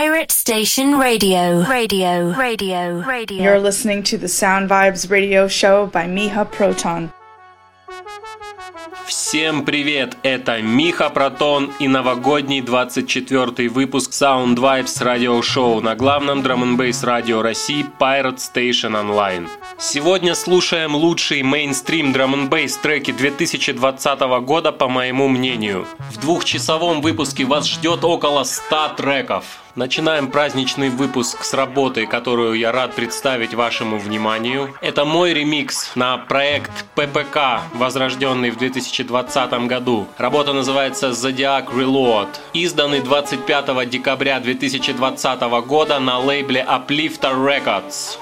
Pirate Station Radio. Radio. Radio. Radio. You're listening to the Sound Vibes radio show by Miha Proton. Всем привет! Это Миха Протон и новогодний 24 выпуск Sound Vibes радиошоу на главном драм н радио России Pirate Station Online. Сегодня слушаем лучшие мейнстрим драм н треки 2020 года по моему мнению. В двухчасовом выпуске вас ждет около 100 треков. Начинаем праздничный выпуск с работы, которую я рад представить вашему вниманию. Это мой ремикс на проект ППК, возрожденный в 2020 году. Работа называется Zodiac Reload, изданный 25 декабря 2020 года на лейбле Uplifter Records.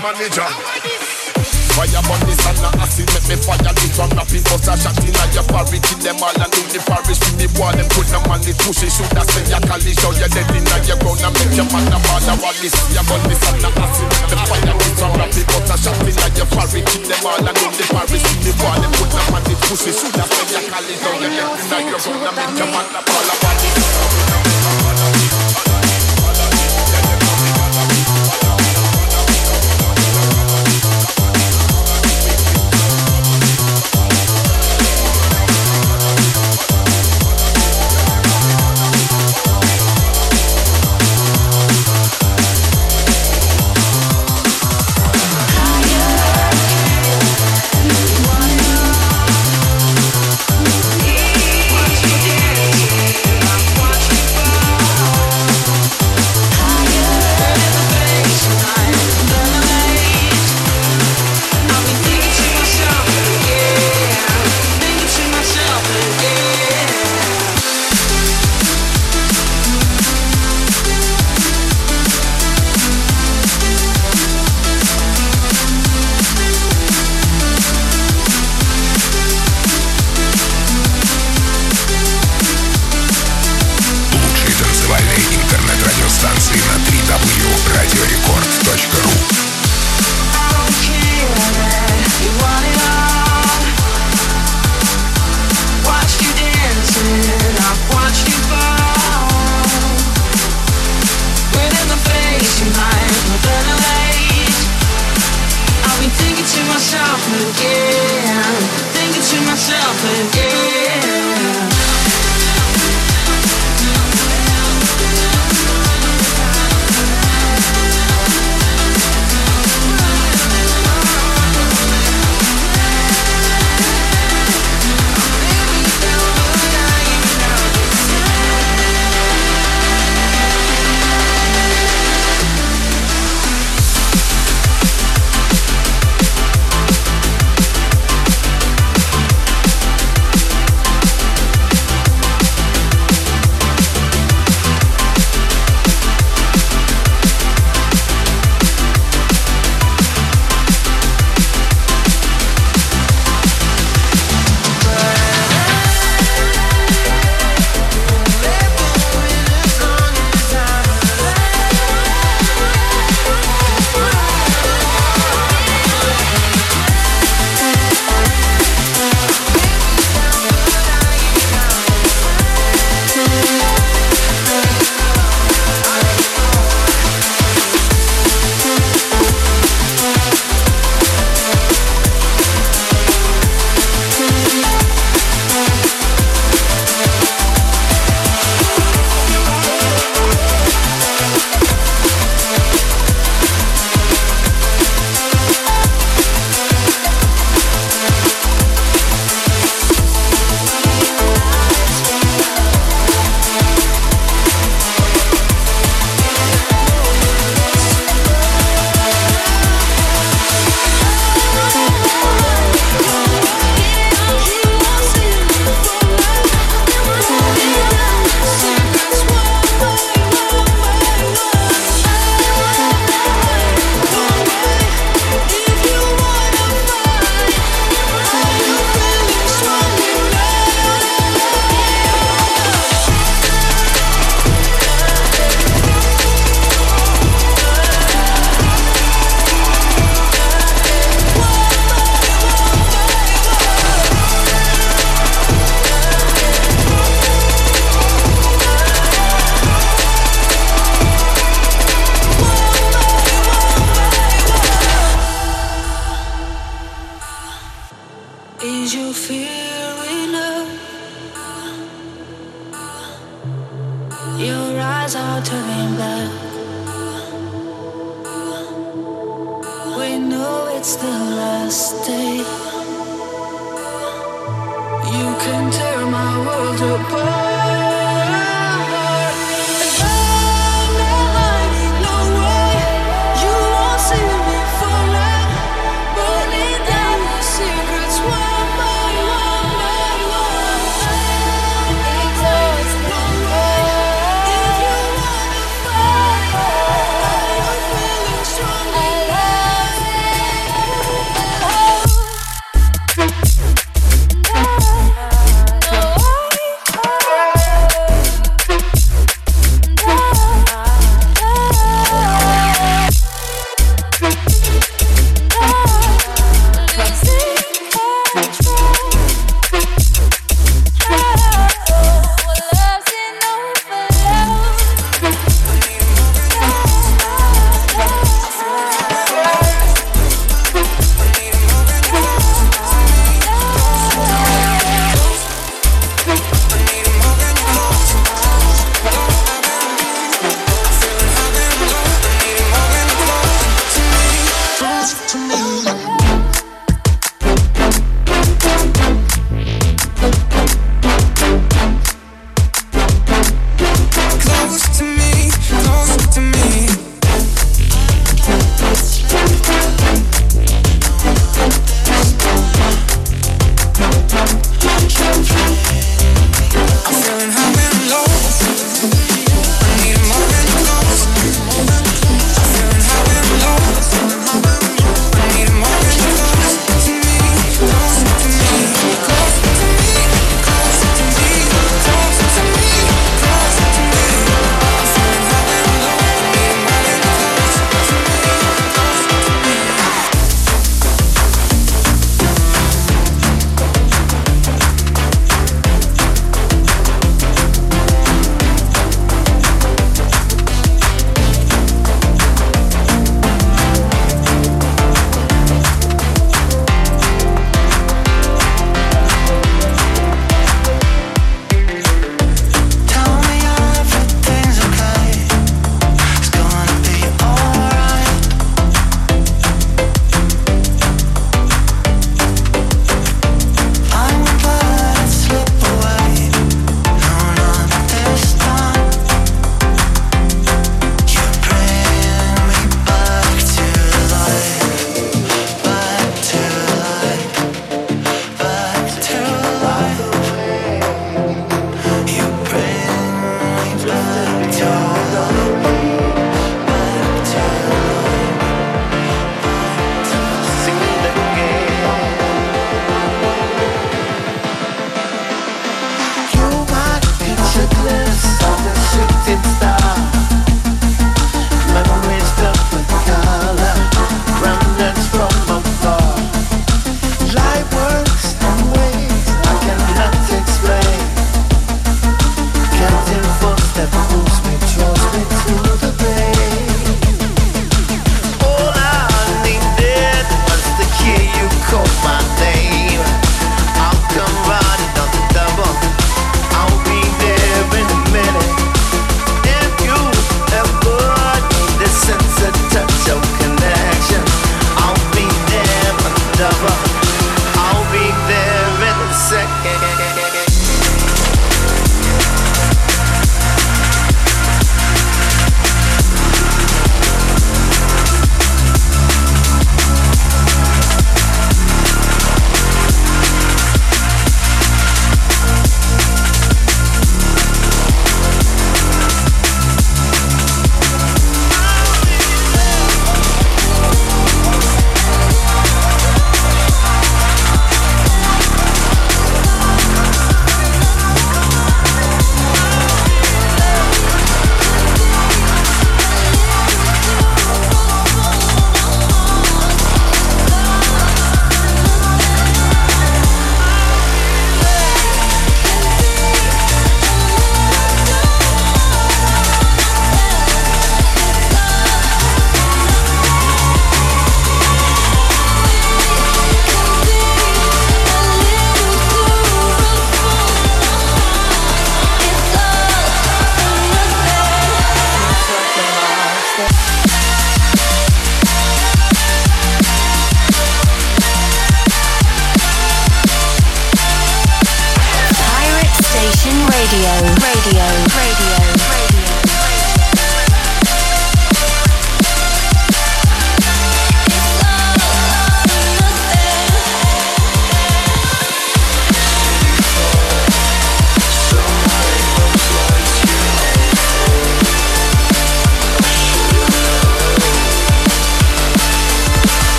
Manager. Fire burn this and a acid Make me fire this one it bust a shot in your Kill them all and do the parish? Me boy them put them on the push it Should I say ya cali show you dead in your ground And make your man a ball a wall this? Fire burn this and a acid Make me fire this one it bust a shot in your Kill them all and do the parish? Me boy them put them on the push it Should I say ya cali show you dead in your ground And make your man a ball a wall this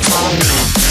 Follow me.